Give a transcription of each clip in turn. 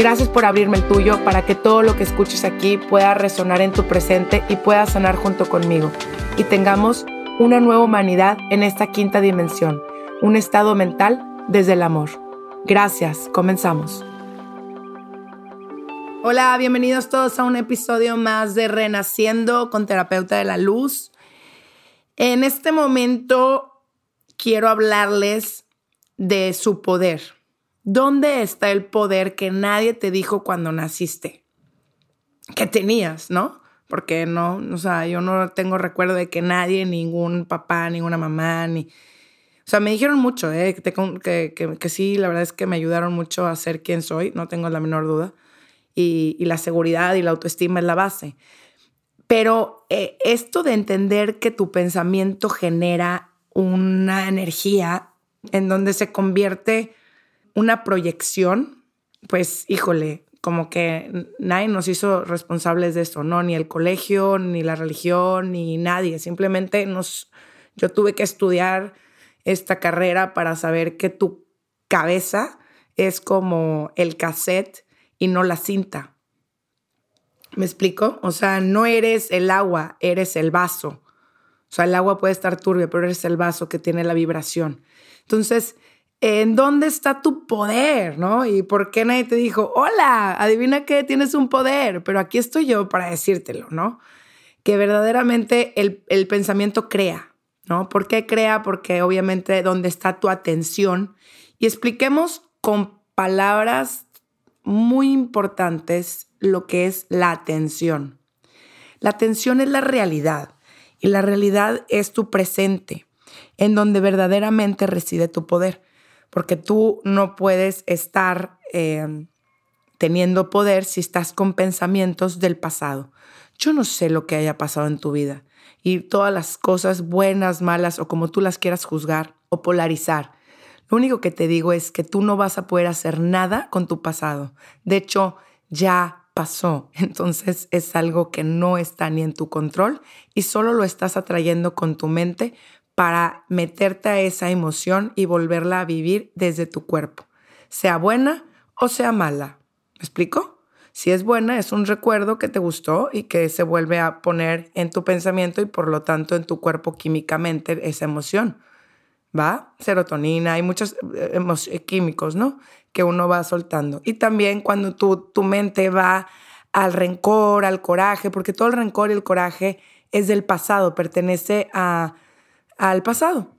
Gracias por abrirme el tuyo para que todo lo que escuches aquí pueda resonar en tu presente y pueda sanar junto conmigo. Y tengamos una nueva humanidad en esta quinta dimensión, un estado mental desde el amor. Gracias, comenzamos. Hola, bienvenidos todos a un episodio más de Renaciendo con Terapeuta de la Luz. En este momento quiero hablarles de su poder ¿Dónde está el poder que nadie te dijo cuando naciste? Que tenías, ¿no? Porque no, o sea, yo no tengo recuerdo de que nadie, ningún papá, ninguna mamá, ni... O sea, me dijeron mucho, ¿eh? que, que, que, sí, la verdad es que me ayudaron mucho a ser quien soy, no tengo la menor duda. Y, la seguridad y la autoestima es la base. Pero eh, esto de entender que tu pensamiento genera una energía en donde se convierte una proyección, pues híjole, como que nadie nos hizo responsables de esto, ¿no? Ni el colegio, ni la religión, ni nadie. Simplemente nos, yo tuve que estudiar esta carrera para saber que tu cabeza es como el cassette y no la cinta. ¿Me explico? O sea, no eres el agua, eres el vaso. O sea, el agua puede estar turbia, pero eres el vaso que tiene la vibración. Entonces, ¿en dónde está tu poder? ¿No? ¿Y por qué nadie te dijo, hola, adivina que tienes un poder? Pero aquí estoy yo para decírtelo, ¿no? Que verdaderamente el, el pensamiento crea, ¿no? ¿Por qué crea? Porque obviamente dónde está tu atención. Y expliquemos con palabras muy importantes lo que es la atención. La atención es la realidad y la realidad es tu presente, en donde verdaderamente reside tu poder porque tú no puedes estar eh, teniendo poder si estás con pensamientos del pasado. Yo no sé lo que haya pasado en tu vida y todas las cosas buenas, malas o como tú las quieras juzgar o polarizar. Lo único que te digo es que tú no vas a poder hacer nada con tu pasado. De hecho, ya pasó. Entonces es algo que no está ni en tu control y solo lo estás atrayendo con tu mente para meterte a esa emoción y volverla a vivir desde tu cuerpo, sea buena o sea mala. ¿Me explico? Si es buena, es un recuerdo que te gustó y que se vuelve a poner en tu pensamiento y por lo tanto en tu cuerpo químicamente esa emoción. ¿Va? Serotonina, hay muchos eh, eh, químicos, ¿no? Que uno va soltando. Y también cuando tu, tu mente va al rencor, al coraje, porque todo el rencor y el coraje es del pasado, pertenece a al pasado.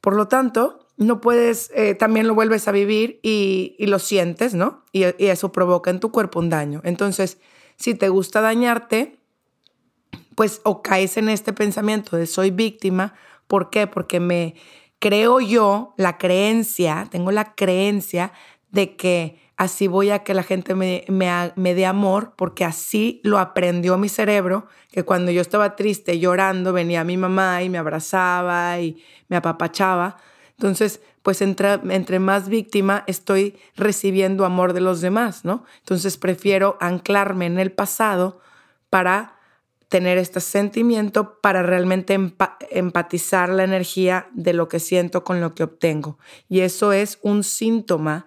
Por lo tanto, no puedes, eh, también lo vuelves a vivir y, lo sientes, ¿no? Y, eso provoca en tu cuerpo un daño. Entonces, si te gusta dañarte, pues o caes en este pensamiento de soy víctima. ¿Por qué? Porque me creo yo la creencia, tengo la creencia de que así voy a que la gente me, me, dé amor, porque así lo aprendió mi cerebro, que cuando yo estaba triste, llorando, venía mi mamá y me abrazaba y me apapachaba. Entonces, pues entre, entre más víctima estoy recibiendo amor de los demás, ¿no? Entonces prefiero anclarme en el pasado para tener este sentimiento para realmente empatizar la energía de lo que siento con lo que obtengo. Y eso es un síntoma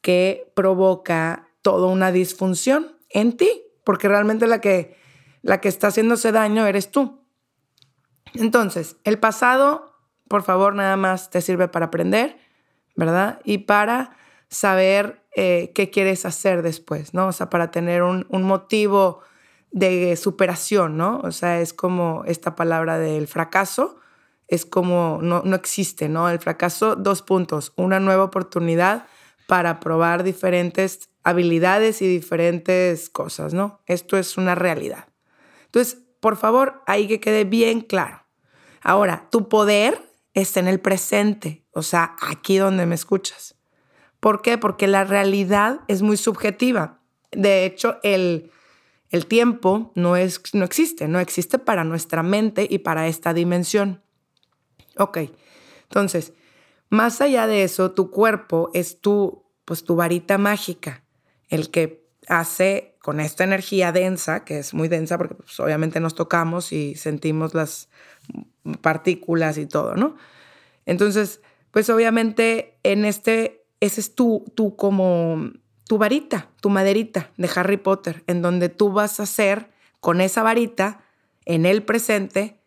que provoca toda una disfunción en ti, porque realmente la que, la que está haciéndose daño eres tú. Entonces, el pasado, por favor, nada más te sirve para aprender, ¿verdad? Y para saber eh, qué quieres hacer después, ¿no? O sea, para tener un, un motivo de superación, ¿no? O sea, es como esta palabra del fracaso, es como no, no existe, ¿no? El fracaso, dos puntos, una nueva oportunidad para probar diferentes habilidades y diferentes cosas, ¿no? Esto es una realidad. Entonces, por favor, ahí que quede bien claro. Ahora, tu poder está en el presente, o sea, aquí donde me escuchas. ¿Por qué? Porque la realidad es muy subjetiva. De hecho, el, el tiempo no, es, no existe, no existe para nuestra mente y para esta dimensión. Ok, entonces, más allá de eso, tu cuerpo es tu, pues, tu varita mágica, el que hace con esta energía densa, que es muy densa porque pues, obviamente nos tocamos y sentimos las partículas y todo, ¿no? Entonces, pues obviamente en este, ese es tu, tu como tu varita, tu maderita de Harry Potter, en donde tú vas a hacer con esa varita en el presente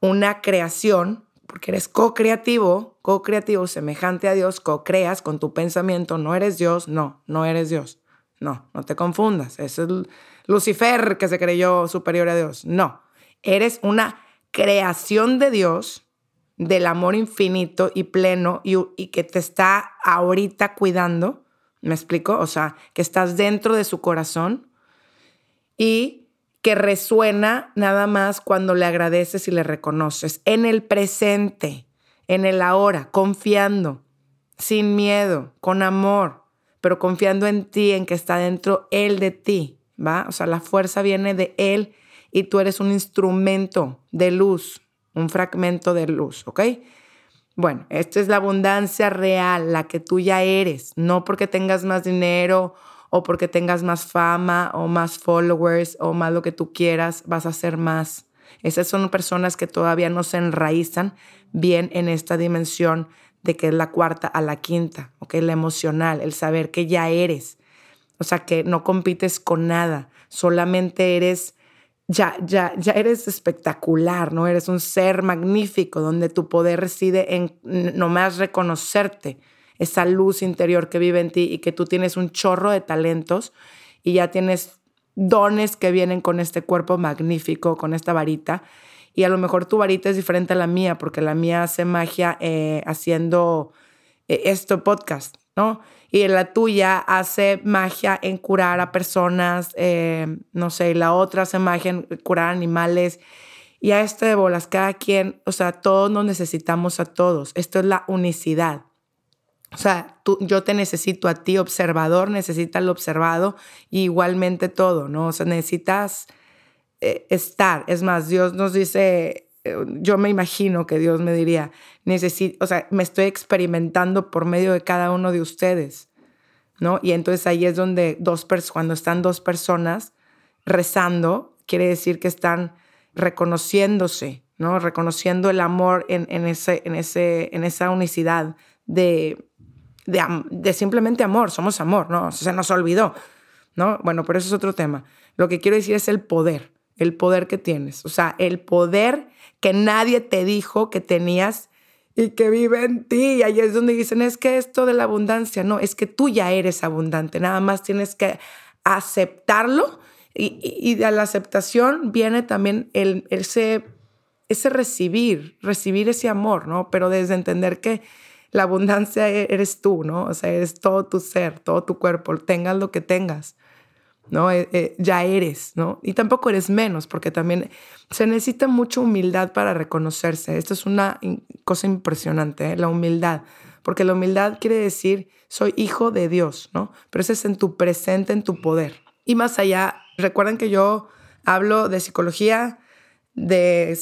una creación, porque eres co-creativo, co-creativo semejante a Dios, co-creas con tu pensamiento, no eres Dios, no, no eres Dios. No, no te confundas. Es Lucifer que se creyó superior a Dios. No, eres una creación de Dios, del amor infinito y pleno y, y que te está ahorita cuidando ¿Me explico? O sea, que estás dentro de su corazón y que resuena nada más cuando le agradeces y le reconoces. En el presente, en el ahora, confiando, sin miedo, con amor, pero confiando en ti, en que está dentro Él de ti, ¿va? O sea, la fuerza viene de Él y tú eres un instrumento de luz, un fragmento de luz, ¿ok? Bueno, esta es la abundancia real, la que tú ya eres, no porque tengas más dinero o porque tengas más fama o más followers o más lo que tú quieras, vas a hacer más. Esas son personas que todavía no se enraizan bien en esta dimensión de que es la cuarta a la quinta, ¿ok? La emocional, el saber que ya eres. O sea, que no compites con nada, solamente eres ya, ya, ya eres espectacular, ¿no? Eres un ser magnífico donde tu poder reside en nomás reconocerte, esa luz interior que vive en ti y que tú tienes un chorro de talentos y ya tienes dones que vienen con este cuerpo magnífico, con esta varita. Y a lo mejor tu varita es diferente a la mía, porque la mía hace magia eh, haciendo eh, esto podcast, ¿no? y la tuya hace magia en curar a personas, eh, no sé, la otra hace magia en curar animales. Y a este de bolas, cada quien, o sea, todos nos necesitamos a todos. Esto es la unicidad. O sea, tú, yo te necesito a ti, observador necesita lo observado, igualmente todo, ¿no? O sea, necesitas eh, estar. Es más, Dios nos dice, eh, yo me imagino que Dios me diría, necesito, o sea, me estoy experimentando por medio de cada uno de ustedes, ¿no? Y entonces ahí es donde dos cuando están dos personas rezando, quiere decir que están reconociéndose, ¿no? Reconociendo el amor en, en, ese, en, ese, en esa unicidad de, de, simplemente amor, somos amor, ¿no? Se nos olvidó, ¿no? Bueno, pero eso es otro tema. Lo que quiero decir es el poder, el poder que tienes, o sea, el poder que nadie te dijo que tenías y que vive en ti. Y ahí es donde dicen, es que esto de la abundancia, no, es que tú ya eres abundante, nada más tienes que aceptarlo y, y, de la aceptación viene también el, ese, ese recibir, recibir ese amor, ¿no? Pero desde entender que la abundancia e-, eres tú, ¿no? O sea, eres todo tu ser, todo tu cuerpo, tengas lo que tengas. ¿no? Eh, eh, ya eres, ¿no? Y tampoco eres menos, porque también se necesita mucha humildad para reconocerse. Esto es una cosa impresionante, ¿eh? la humildad, porque la humildad quiere decir soy hijo de Dios, ¿no? Pero eso es en tu presente, en tu poder. Y más allá, recuerden que yo hablo de psicología, de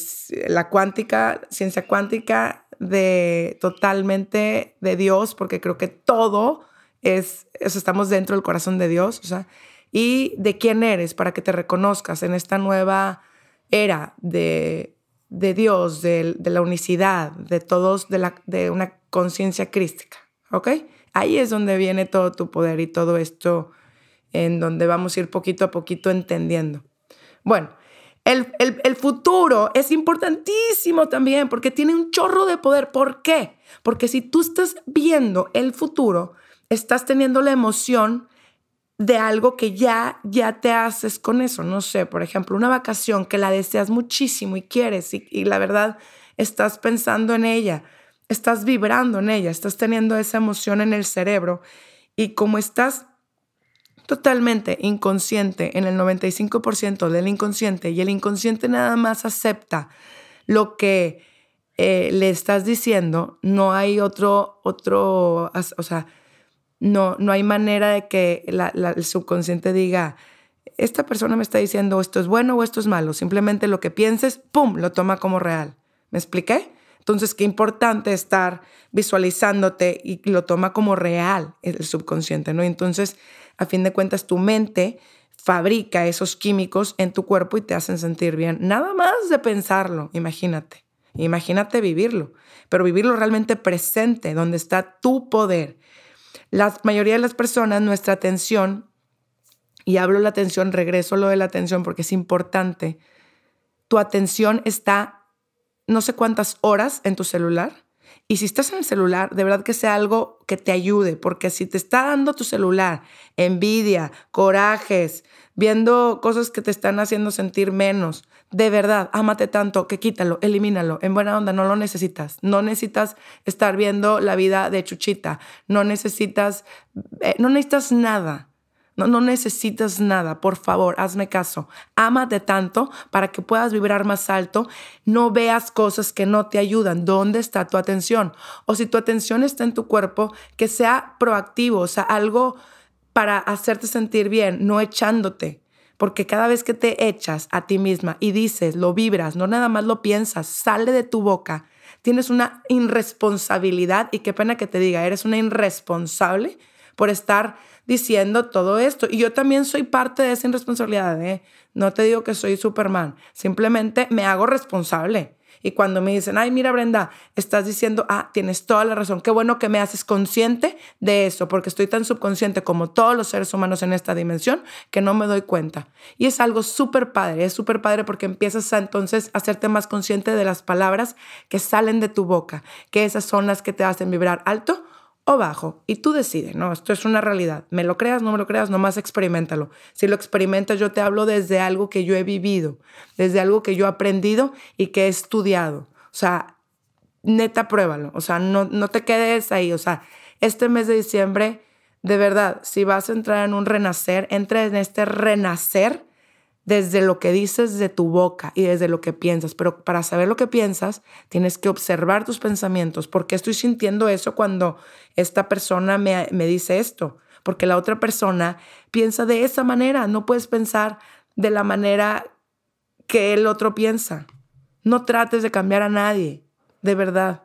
la cuántica, ciencia cuántica, de totalmente de Dios, porque creo que todo es, estamos dentro del corazón de Dios, o sea, y de quién eres para que te reconozcas en esta nueva era de, de Dios, de, la unicidad, de todos, de, la, de una conciencia crística. ¿Ok? Ahí es donde viene todo tu poder y todo esto en donde vamos a ir poquito a poquito entendiendo. Bueno, el, el, el, futuro es importantísimo también porque tiene un chorro de poder. ¿Por qué? Porque si tú estás viendo el futuro, estás teniendo la emoción de algo que ya, ya te haces con eso. No sé, por ejemplo, una vacación que la deseas muchísimo y quieres y, y la verdad estás pensando en ella, estás vibrando en ella, estás teniendo esa emoción en el cerebro y como estás totalmente inconsciente en el 95% del inconsciente y el inconsciente nada más acepta lo que eh, le estás diciendo, no hay otro, otro, o sea, no, no hay manera de que el subconsciente diga, esta persona me está diciendo esto es bueno o esto es malo. Simplemente lo que pienses, ¡pum!, lo toma como real. ¿Me expliqué? Entonces, qué importante estar visualizándote y lo toma como real el subconsciente, ¿no? Entonces, a fin de cuentas, tu mente fabrica esos químicos en tu cuerpo y te hacen sentir bien. Nada más de pensarlo, imagínate. Imagínate vivirlo, pero vivirlo realmente presente, donde está tu poder. La mayoría de las personas, nuestra atención, y hablo la atención, regreso lo de la atención porque es importante, tu atención está no sé cuántas horas en tu celular y si estás en el celular, de verdad que sea algo que te ayude, porque si te está dando tu celular envidia, corajes, viendo cosas que te están haciendo sentir menos, de verdad, ámate tanto que quítalo, elimínalo. En buena onda, no lo necesitas. No necesitas estar viendo la vida de Chuchita. No necesitas, eh, no necesitas nada. No, necesitas nada, por favor, hazme caso. Ámate tanto para que puedas vibrar más alto. No veas cosas que no te ayudan. ¿Dónde está tu atención? O si tu atención está en tu cuerpo, que sea proactivo, o sea, algo para hacerte sentir bien, no echándote. Porque cada vez que te echas a ti misma y dices, lo vibras, no nada más lo piensas, sale de tu boca, tienes una irresponsabilidad y qué pena que te diga, eres una irresponsable por estar diciendo todo esto. Y yo también soy parte de esa irresponsabilidad. ¿eh? No te digo que soy Superman, simplemente me hago responsable. Y cuando me dicen, ay, mira Brenda, estás diciendo, ah, tienes toda la razón, qué bueno que me haces consciente de eso, porque estoy tan subconsciente como todos los seres humanos en esta dimensión que no me doy cuenta. Y es algo súper padre, es súper padre porque empiezas a entonces a hacerte más consciente de las palabras que salen de tu boca, que esas son las que te hacen vibrar alto o bajo. Y tú decides, ¿no? Esto es una realidad. Me lo creas, no me lo creas, nomás experimentalo. Si lo experimentas, yo te hablo desde algo que yo he vivido, desde algo que yo he aprendido y que he estudiado. O sea, neta, pruébalo. O sea, no, no te quedes ahí. O sea, este mes de diciembre, de verdad, si vas a entrar en un renacer, entra en este renacer desde lo que dices de tu boca y desde lo que piensas. Pero para saber lo que piensas, tienes que observar tus pensamientos. ¿Por qué estoy sintiendo eso cuando esta persona me, me dice esto? Porque la otra persona piensa de esa manera. No puedes pensar de la manera que el otro piensa. No trates de cambiar a nadie, de verdad.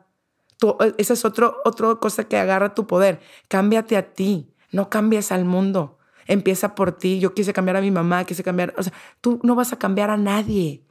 esa es otra cosa que agarra tu poder. Cámbiate a ti, no cambies al mundo. Empieza por ti. Yo quise cambiar a mi mamá, quise cambiar. O sea, tú no vas a cambiar a nadie.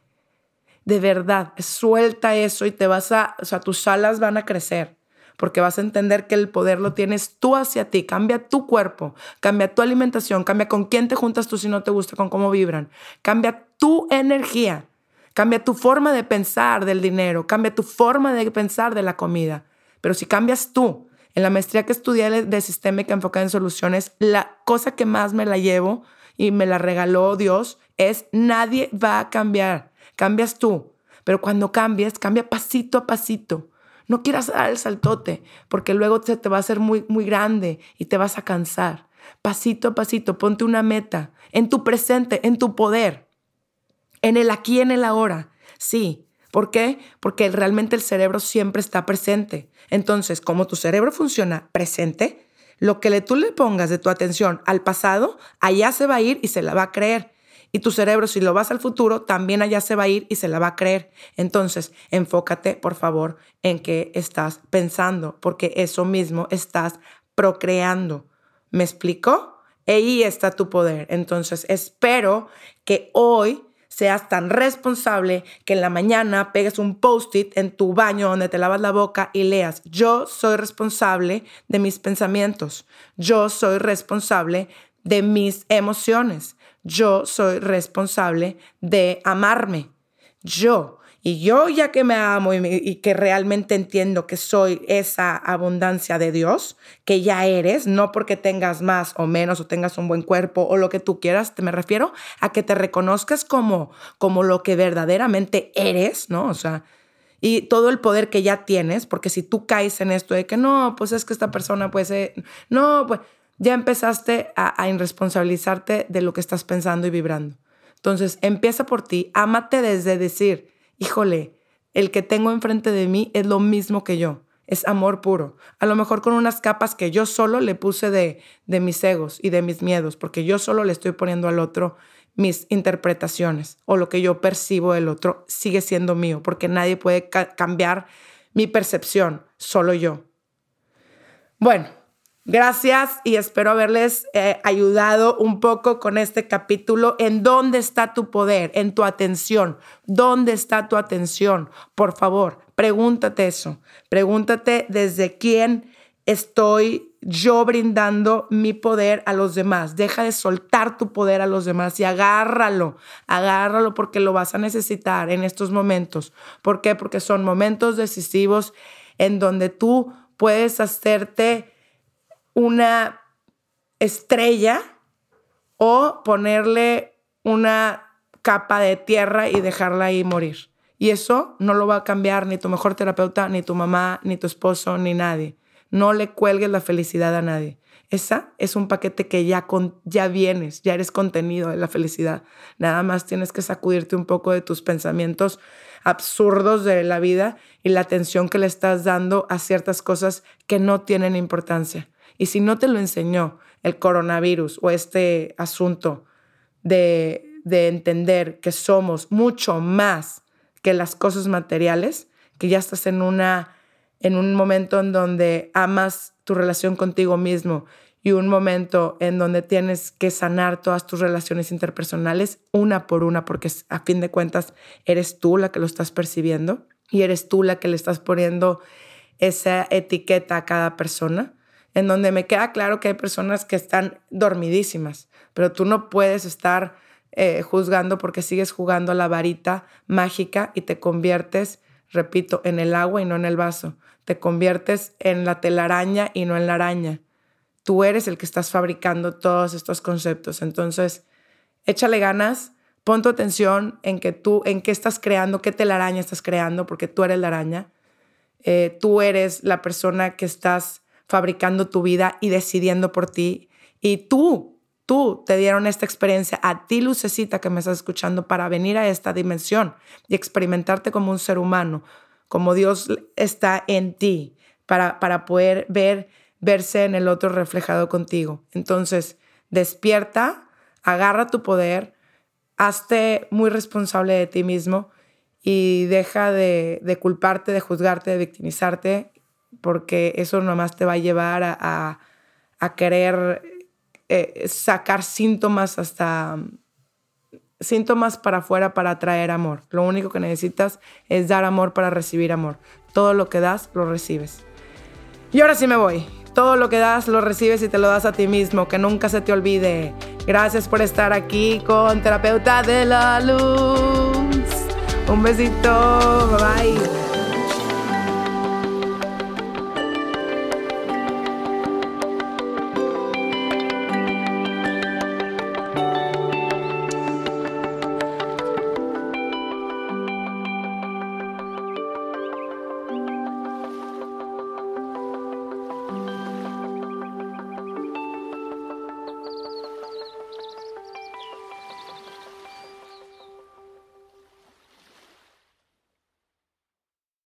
De verdad, suelta eso y te vas a. O sea, tus alas van a crecer. Porque vas a entender que el poder lo tienes tú hacia ti. Cambia tu cuerpo, cambia tu alimentación, cambia con quién te juntas tú si no te gusta, con cómo vibran. Cambia tu energía, cambia tu forma de pensar del dinero, cambia tu forma de pensar de la comida. Pero si cambias tú, en la maestría que estudié de sistémica enfocada en soluciones, la cosa que más me la llevo y me la regaló Dios es nadie va a cambiar, cambias tú. Pero cuando cambies, cambia pasito a pasito. No quieras dar el saltote, porque luego se te va a hacer muy, muy grande y te vas a cansar. Pasito a pasito, ponte una meta en tu presente, en tu poder, en el aquí, en el ahora. Sí, ¿Por qué? Porque realmente el cerebro siempre está presente. Entonces, como tu cerebro funciona presente, lo que le, tú le pongas de tu atención al pasado, allá se va a ir y se la va a creer. Y tu cerebro, si lo vas al futuro, también allá se va a ir y se la va a creer. Entonces, enfócate, por favor, en qué estás pensando, porque eso mismo estás procreando. ¿Me explico? Ahí está tu poder. Entonces, espero que hoy seas tan responsable que en la mañana pegues un post-it en tu baño donde te lavas la boca y leas, yo soy responsable de mis pensamientos, yo soy responsable de mis emociones, yo soy responsable de amarme, yo. Y yo ya que me amo y, que realmente entiendo que soy esa abundancia de Dios, que ya eres, no porque tengas más o menos o tengas un buen cuerpo o lo que tú quieras, te me refiero a que te reconozcas como, como lo que verdaderamente eres, ¿no? O sea, y todo el poder que ya tienes, porque si tú caes en esto de que no, pues es que esta persona puede ser, no, pues ya empezaste a, a irresponsabilizarte de lo que estás pensando y vibrando. Entonces, empieza por ti, ámate desde decir, híjole, el que tengo enfrente de mí es lo mismo que yo. Es amor puro. A lo mejor con unas capas que yo solo le puse de, de mis egos y de mis miedos, porque yo solo le estoy poniendo al otro mis interpretaciones o lo que yo percibo del otro sigue siendo mío, porque nadie puede cambiar mi percepción, solo yo. Bueno, Gracias y espero haberles eh, ayudado un poco con este capítulo. ¿En dónde está tu poder? En tu atención. ¿Dónde está tu atención? Por favor, pregúntate eso. Pregúntate desde quién estoy yo brindando mi poder a los demás. Deja de soltar tu poder a los demás y agárralo, agárralo porque lo vas a necesitar en estos momentos. ¿Por qué? Porque son momentos decisivos en donde tú puedes hacerte una estrella o ponerle una capa de tierra y dejarla ahí morir. Y eso no lo va a cambiar ni tu mejor terapeuta, ni tu mamá, ni tu esposo, ni nadie. No le cuelgues la felicidad a nadie. Esa es un paquete que ya, con, ya vienes, ya eres contenido de la felicidad. Nada más tienes que sacudirte un poco de tus pensamientos absurdos de la vida y la atención que le estás dando a ciertas cosas que no tienen importancia. Y si no te lo enseñó el coronavirus o este asunto de, entender que somos mucho más que las cosas materiales, que ya estás en, una, en un momento en donde amas tu relación contigo mismo y un momento en donde tienes que sanar todas tus relaciones interpersonales una por una, porque a fin de cuentas eres tú la que lo estás percibiendo y eres tú la que le estás poniendo esa etiqueta a cada persona en donde me queda claro que hay personas que están dormidísimas, pero tú no puedes estar eh, juzgando porque sigues jugando la varita mágica y te conviertes, repito, en el agua y no en el vaso. Te conviertes en la telaraña y no en la araña. Tú eres el que estás fabricando todos estos conceptos. Entonces, échale ganas, pon tu atención en que tú, en qué estás creando, qué telaraña estás creando, porque tú eres la araña. Eh, tú eres la persona que estás fabricando tu vida y decidiendo por ti. Y tú, tú te dieron esta experiencia, a ti lucecita que me estás escuchando, para venir a esta dimensión y experimentarte como un ser humano, como Dios está en ti, para, para poder ver, verse en el otro reflejado contigo. Entonces, despierta, agarra tu poder, hazte muy responsable de ti mismo y deja de, de culparte, de juzgarte, de victimizarte porque eso nomás te va a llevar a, querer eh, sacar síntomas hasta síntomas para afuera para atraer amor. Lo único que necesitas es dar amor para recibir amor. Todo lo que das, lo recibes. Y ahora sí me voy. Todo lo que das, lo recibes y te lo das a ti mismo. Que nunca se te olvide. Gracias por estar aquí con Terapeuta de la Luz. Un besito. Bye.